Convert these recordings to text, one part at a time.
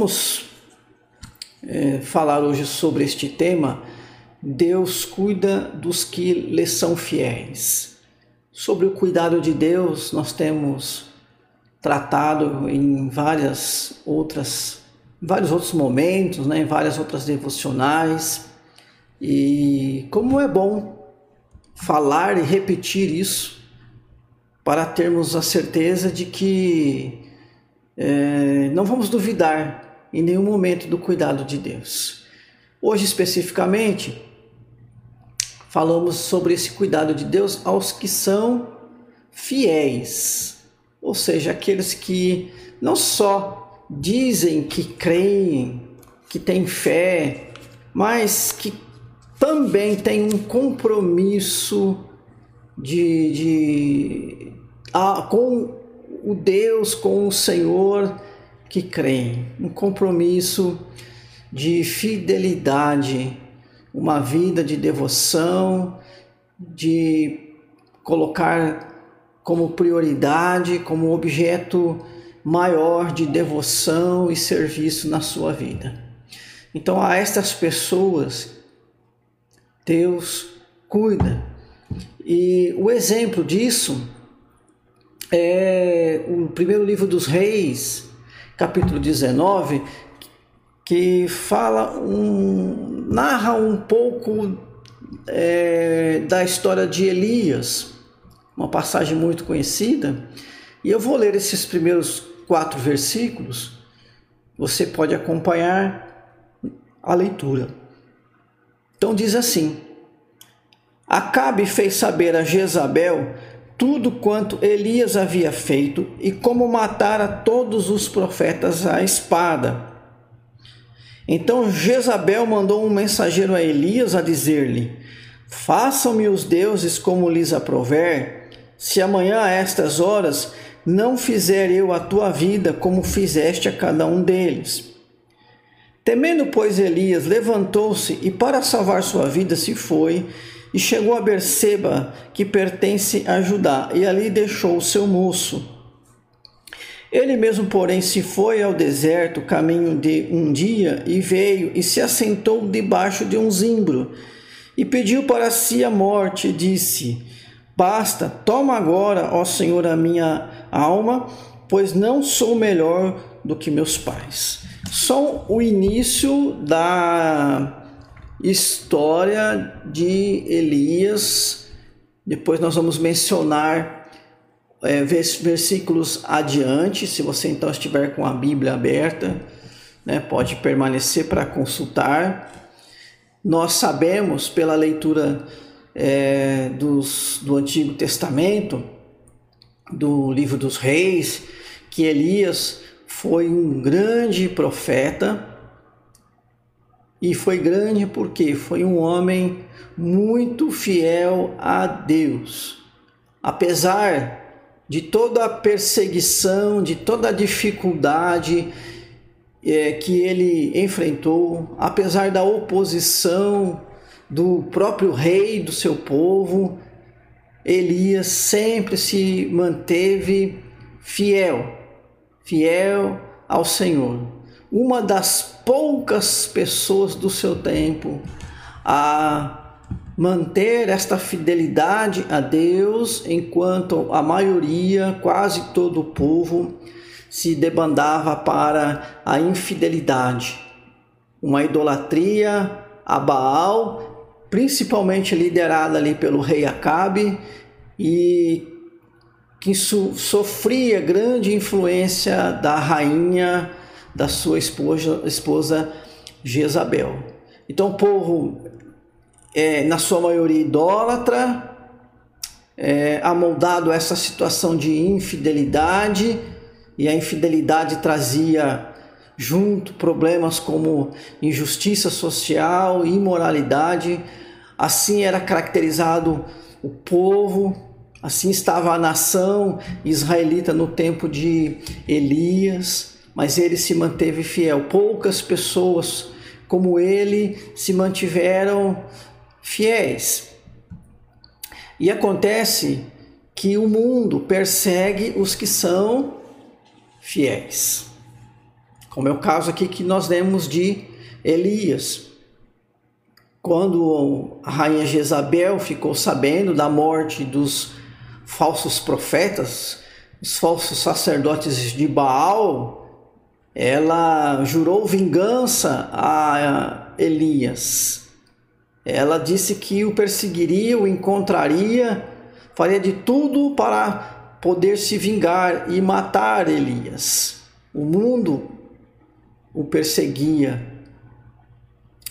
vamos é, falar hoje sobre este tema. Deus cuida dos que lhe são fiéis. Sobre o cuidado de Deus, nós temos tratado em várias outras, vários outros momentos, né, em várias outras devocionais. E como é bom falar e repetir isso para termos a certeza de que é, não vamos duvidar em nenhum momento do cuidado de Deus. Hoje, especificamente, falamos sobre esse cuidado de Deus aos que são fiéis, ou seja, aqueles que não só dizem que creem, que têm fé, mas que também têm um compromisso de, de com o Deus, com o Senhor que creem, um compromisso de fidelidade, uma vida de devoção, de colocar como prioridade, como objeto maior de devoção e serviço na sua vida. Então, a estas pessoas, Deus cuida. E o exemplo disso é o primeiro livro dos Reis, capítulo 19, que fala um, narra um pouco é, da história de Elias uma passagem muito conhecida, e eu vou ler esses primeiros quatro versículos. Você pode acompanhar a leitura. Então diz assim: Acabe fez saber a Jezabel tudo quanto Elias havia feito e como matara todos os profetas à espada. Então Jezabel mandou um mensageiro a Elias a dizer-lhe: Façam-me os deuses como lhes aprover se amanhã a estas horas não fizer eu a tua vida como fizeste a cada um deles. Temendo, pois, Elias levantou-se e, para salvar sua vida, se foi e chegou a Berseba, que pertence a Judá, e ali deixou o seu moço. Ele mesmo, porém, se foi ao deserto, caminho de um dia, e veio e se assentou debaixo de um zimbro, e pediu para si a morte, e disse: Basta, toma agora, ó Senhor, a minha alma, pois não sou melhor do que meus pais. Só o início da história de Elias. Depois nós vamos mencionar é, versículos adiante. Se você então estiver com a Bíblia aberta, né, pode permanecer para consultar. Nós sabemos pela leitura é, dos, do Antigo Testamento, do livro dos reis, que Elias foi um grande profeta e foi grande porque foi um homem muito fiel a Deus. Apesar de toda a perseguição, de toda a dificuldade é, que ele enfrentou, apesar da oposição do próprio rei do seu povo, Elias sempre se manteve fiel, fiel ao Senhor. Uma das poucas pessoas do seu tempo a manter esta fidelidade a Deus, enquanto a maioria, quase todo o povo, se debandava para a infidelidade, uma idolatria a Baal principalmente liderada ali pelo rei Acabe e que sofria grande influência da rainha da sua esposa, esposa Jezabel. Então o povo, é, na sua maioria idólatra, é, amoldado a essa situação de infidelidade, e a infidelidade trazia junto problemas como injustiça social, imoralidade, Assim era caracterizado o povo, assim estava a nação israelita no tempo de Elias, mas ele se manteve fiel. Poucas pessoas como ele se mantiveram fiéis. E acontece que o mundo persegue os que são fiéis. como é o caso aqui que nós lemos de Elias. Quando a rainha Jezabel ficou sabendo da morte dos falsos profetas, os falsos sacerdotes de Baal, ela jurou vingança a Elias. Ela disse que o perseguiria, o encontraria, faria de tudo para poder se vingar e matar Elias. O mundo o perseguia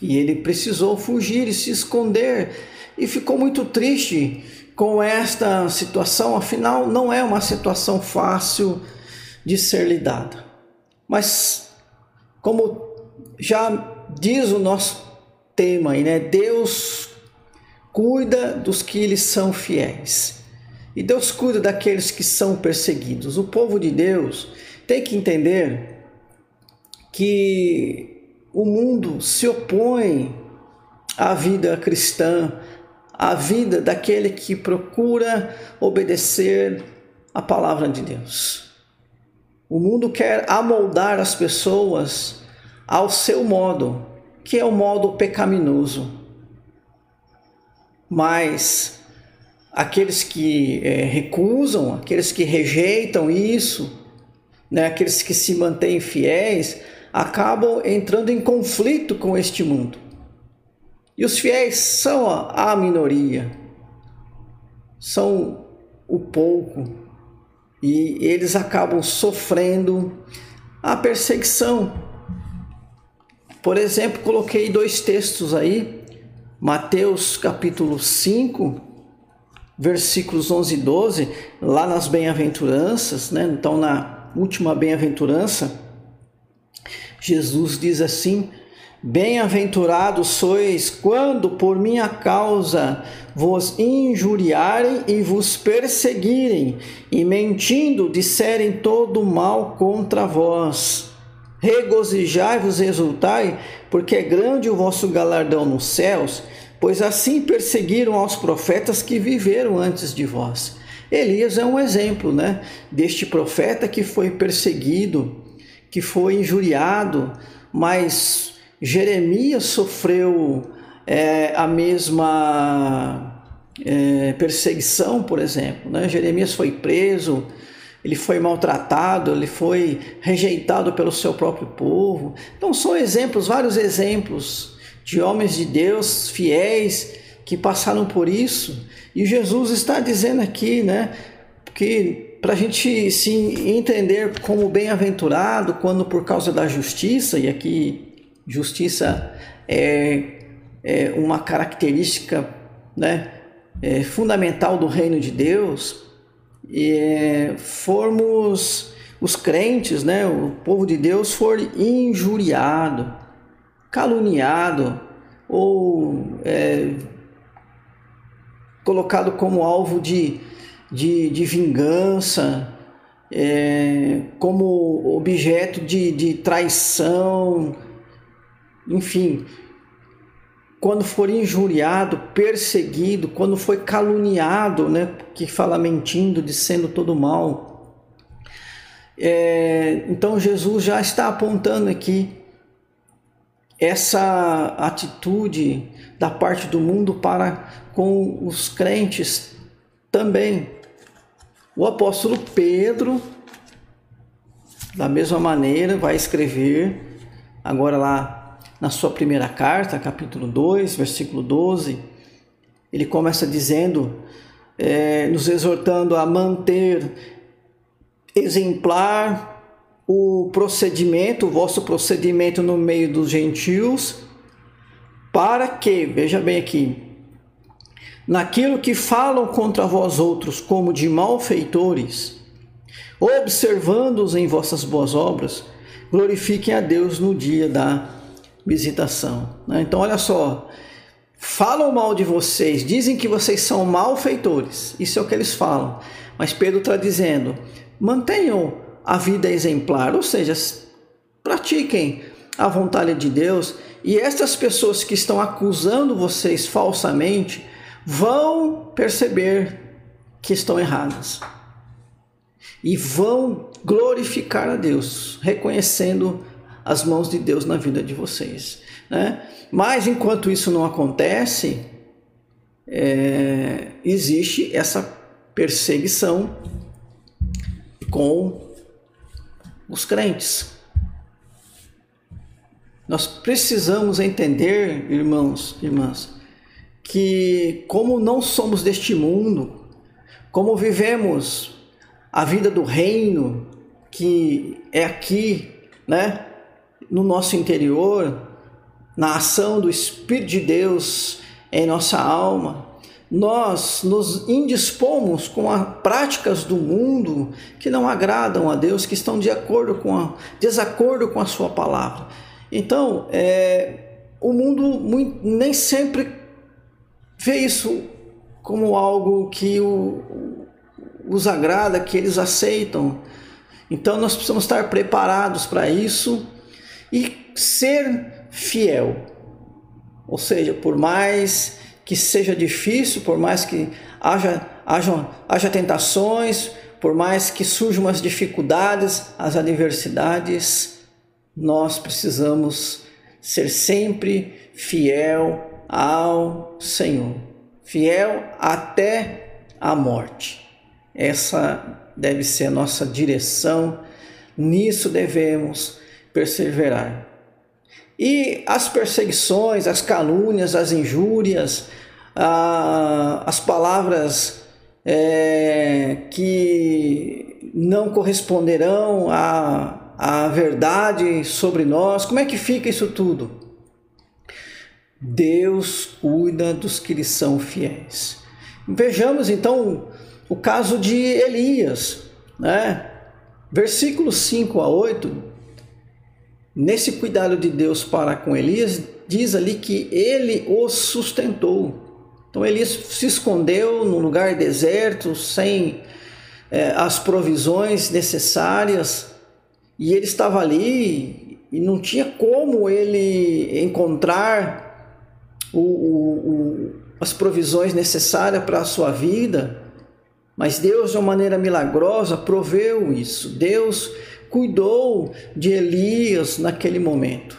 e ele precisou fugir e se esconder e ficou muito triste com esta situação, afinal, não é uma situação fácil de ser lidada. Mas, como já diz o nosso tema aí, né? Deus cuida dos que lhes são fiéis. E Deus cuida daqueles que são perseguidos. O povo de Deus tem que entender que o mundo se opõe à vida cristã, a vida daquele que procura obedecer a palavra de Deus. O mundo quer amoldar as pessoas ao seu modo, que é o modo pecaminoso. Mas aqueles que é, recusam, aqueles que rejeitam isso, né, aqueles que se mantêm fiéis, acabam entrando em conflito com este mundo. E os fiéis são a minoria, são o pouco, e eles acabam sofrendo a perseguição. Por exemplo, coloquei dois textos aí, Mateus capítulo 5, versículos 11 e 12, lá nas bem-aventuranças, né? Então, na última bem-aventurança, Jesus diz assim: Bem-aventurados sois quando por minha causa vos injuriarem e vos perseguirem, e mentindo disserem todo mal contra vós. Regozijai-vos e exultai, porque é grande o vosso galardão nos céus, pois assim perseguiram aos profetas que viveram antes de vós. Elias é um exemplo, né, deste profeta que foi perseguido, que foi injuriado, mas Jeremias sofreu é, a mesma é, perseguição, por exemplo. Né? Jeremias foi preso, ele foi maltratado, ele foi rejeitado pelo seu próprio povo. Então, são exemplos, vários exemplos de homens de Deus fiéis que passaram por isso. E Jesus está dizendo aqui, né, que para a gente se entender como bem-aventurado quando por causa da justiça, e aqui Justiça é, é uma característica né, é, fundamental do reino de Deus. E é, formos os crentes, né, o povo de Deus, for injuriado, caluniado ou é, colocado como alvo de, de, de vingança, é, como objeto de, de traição, enfim, quando for injuriado, perseguido, quando foi caluniado, né, que fala mentindo, dizendo todo mal. É, então Jesus já está apontando aqui essa atitude da parte do mundo para com os crentes também. O apóstolo Pedro, da mesma maneira, vai escrever agora lá na sua primeira carta, capítulo 2, versículo 12, ele começa dizendo, é, nos exortando a manter exemplar o procedimento, o vosso procedimento no meio dos gentios, para que, veja bem aqui, naquilo que falam contra vós outros como de malfeitores, observando-os em vossas boas obras, glorifiquem a Deus no dia da visitação. Né? Então, olha só, falam mal de vocês, dizem que vocês são malfeitores, isso é o que eles falam. Mas Pedro está dizendo: mantenham a vida exemplar, ou seja, pratiquem a vontade de Deus, e estas pessoas que estão acusando vocês falsamente vão perceber que estão erradas e vão glorificar a Deus, reconhecendo as mãos de Deus na vida de vocês. Né? Mas enquanto isso não acontece, é, existe essa perseguição com os crentes. Nós precisamos entender, irmãos, irmãs, que como não somos deste mundo, como vivemos a vida do reino que é aqui, né, no nosso interior, na ação do Espírito de Deus em nossa alma, nós nos indispomos com as práticas do mundo que não agradam a Deus, que estão de acordo com a, desacordo com a sua palavra. Então, é, o mundo muito, nem sempre vê isso como algo que o, os agrada, que eles aceitam. Então, nós precisamos estar preparados para isso e ser fiel. Ou seja, por mais que seja difícil, por mais que haja, haja, haja tentações, por mais que surjam as dificuldades, as adversidades, nós precisamos ser sempre fiel ao Senhor, fiel até a morte. Essa deve ser a nossa direção, nisso devemos perseverar. E as perseguições, as calúnias, as injúrias, as palavras é, que não corresponderão a a verdade sobre nós. Como é que fica isso tudo? Deus cuida dos que lhe são fiéis. Vejamos então o caso de Elias, né? Versículos 5 a 8, nesse cuidado de Deus para com Elias, diz ali que ele o sustentou. Então Elias se escondeu num lugar deserto, sem é, as provisões necessárias, e ele estava ali e não tinha como ele encontrar o, o, o, as provisões necessárias para a sua vida, mas Deus, de uma maneira milagrosa, proveu isso. Deus cuidou de Elias naquele momento.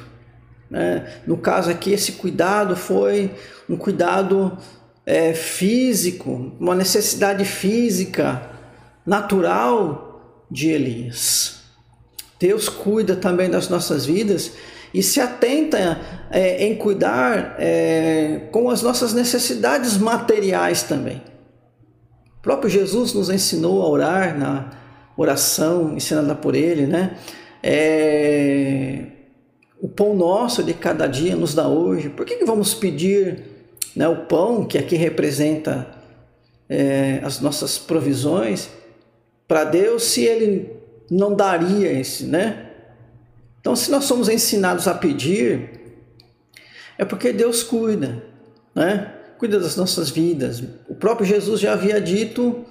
Né? No caso aqui, esse cuidado foi um cuidado é, físico, uma necessidade física, natural de Elias. Deus cuida também das nossas vidas e se atenta é, em cuidar é, com as nossas necessidades materiais também. O próprio Jesus nos ensinou a orar na oração ensinada por Ele, né? É, o pão nosso de cada dia nos dá hoje. Por que, que vamos pedir né, o pão, que aqui representa é, as nossas provisões, para Deus, se Ele não daria esse, né? Então, se nós somos ensinados a pedir, é porque Deus cuida, né? Cuida das nossas vidas. O próprio Jesus já havia dito,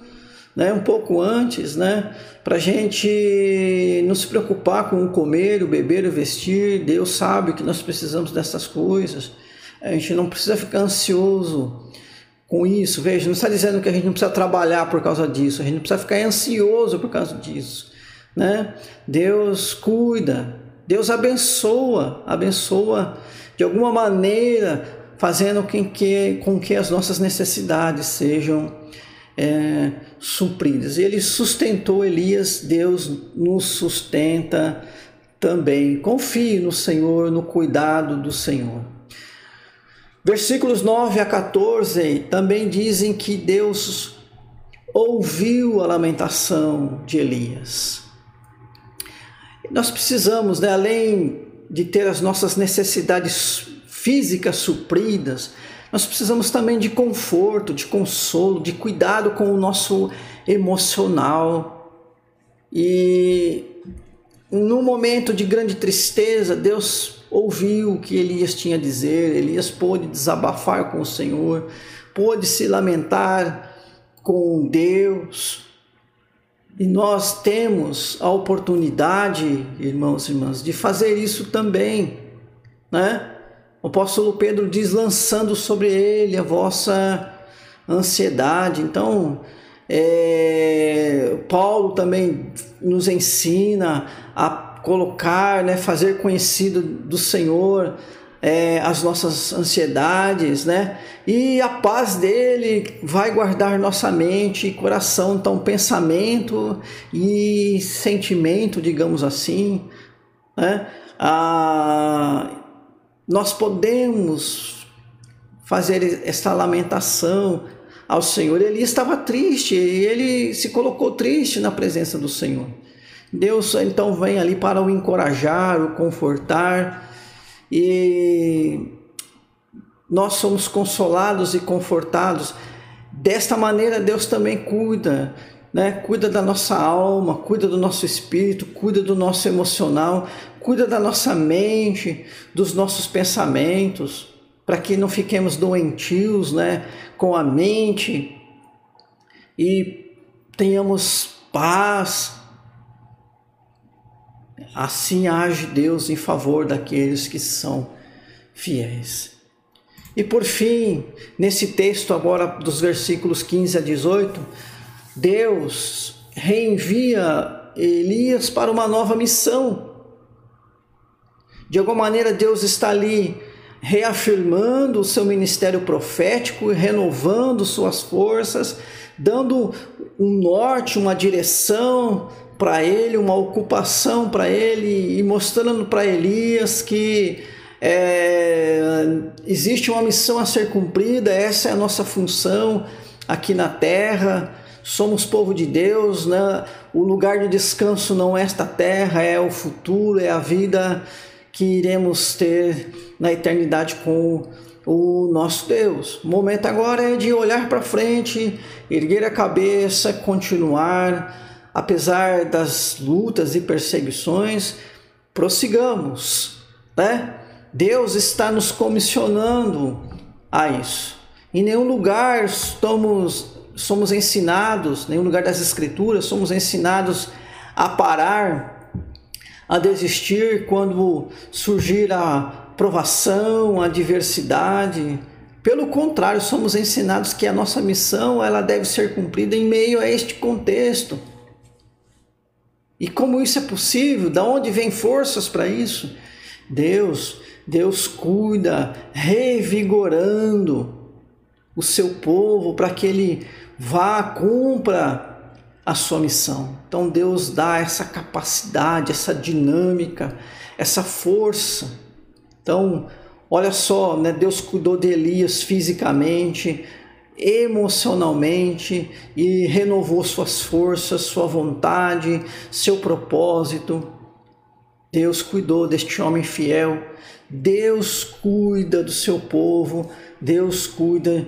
né, um pouco antes, né, para a gente não se preocupar com o comer, o beber, o vestir. Deus sabe que nós precisamos dessas coisas. A gente não precisa ficar ansioso com isso. Veja, não está dizendo que a gente não precisa trabalhar por causa disso. A gente não precisa ficar ansioso por causa disso né? Deus cuida, Deus abençoa, abençoa de alguma maneira, fazendo com que, com que as nossas necessidades sejam é, supridas. Ele sustentou Elias, Deus nos sustenta também. Confie no Senhor, no cuidado do Senhor. Versículos 9 a 14 também dizem que Deus ouviu a lamentação de Elias. Nós precisamos, né, além de ter as nossas necessidades físicas supridas, nós precisamos também de conforto, de consolo, de cuidado com o nosso emocional. E no momento de grande tristeza, Deus ouviu o que Elias tinha a dizer, Elias pôde desabafar com o Senhor, pôde se lamentar com Deus, e nós temos a oportunidade, irmãos e irmãs, de fazer isso também, né? O apóstolo Pedro diz: lançando sobre ele a vossa ansiedade. Então, é, Paulo também nos ensina a colocar, né, fazer conhecido do Senhor é, as nossas ansiedades, né? E a paz dele vai guardar nossa mente e coração, então pensamento e sentimento, digamos assim, né? Ah, nós podemos fazer esta lamentação ao Senhor. Ele estava triste, ele se colocou triste na presença do Senhor. Deus então vem ali para o encorajar, o confortar e nós somos consolados e confortados. Desta maneira, Deus também cuida, né? Cuida da nossa alma, cuida do nosso espírito, cuida do nosso emocional, cuida da nossa mente, dos nossos pensamentos, para que não fiquemos doentios, né? Com a mente e tenhamos paz, Assim age Deus em favor daqueles que são fiéis. E por fim, nesse texto agora dos versículos 15 a 18, Deus reenvia Elias para uma nova missão. De alguma maneira, Deus está ali reafirmando o seu ministério profético, renovando suas forças, dando um norte, uma direção para ele, uma ocupação para ele e mostrando para Elias que é, existe uma missão a ser cumprida, essa é a nossa função aqui na terra. Somos povo de Deus, né? o lugar de descanso não é esta terra, é o futuro, é a vida que iremos ter na eternidade com o nosso Deus. O momento agora é de olhar para frente, erguer a cabeça, continuar apesar das lutas e perseguições, prossigamos, né? Deus está nos comissionando a isso. Em nenhum lugar somos, somos ensinados, nenhum lugar das Escrituras, somos ensinados a parar, a desistir quando surgir a provação, a adversidade. Pelo contrário, somos ensinados que a nossa missão ela deve ser cumprida em meio a este contexto e como isso é possível? Da onde vem forças para isso? Deus, Deus cuida, revigorando o seu povo para que ele vá, cumpra a sua missão. Então Deus dá essa capacidade, essa dinâmica, essa força. Então, olha só, né? Deus cuidou de Elias fisicamente, emocionalmente e renovou suas forças, sua vontade, seu propósito. Deus cuidou deste homem fiel, Deus cuida do seu povo, Deus cuida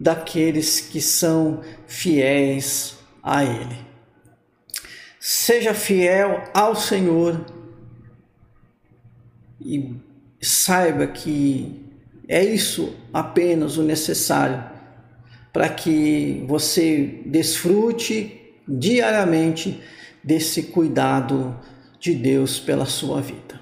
daqueles que são fiéis a Ele. Seja fiel ao Senhor e saiba que é isso apenas o necessário para que você desfrute diariamente desse cuidado de Deus pela sua vida.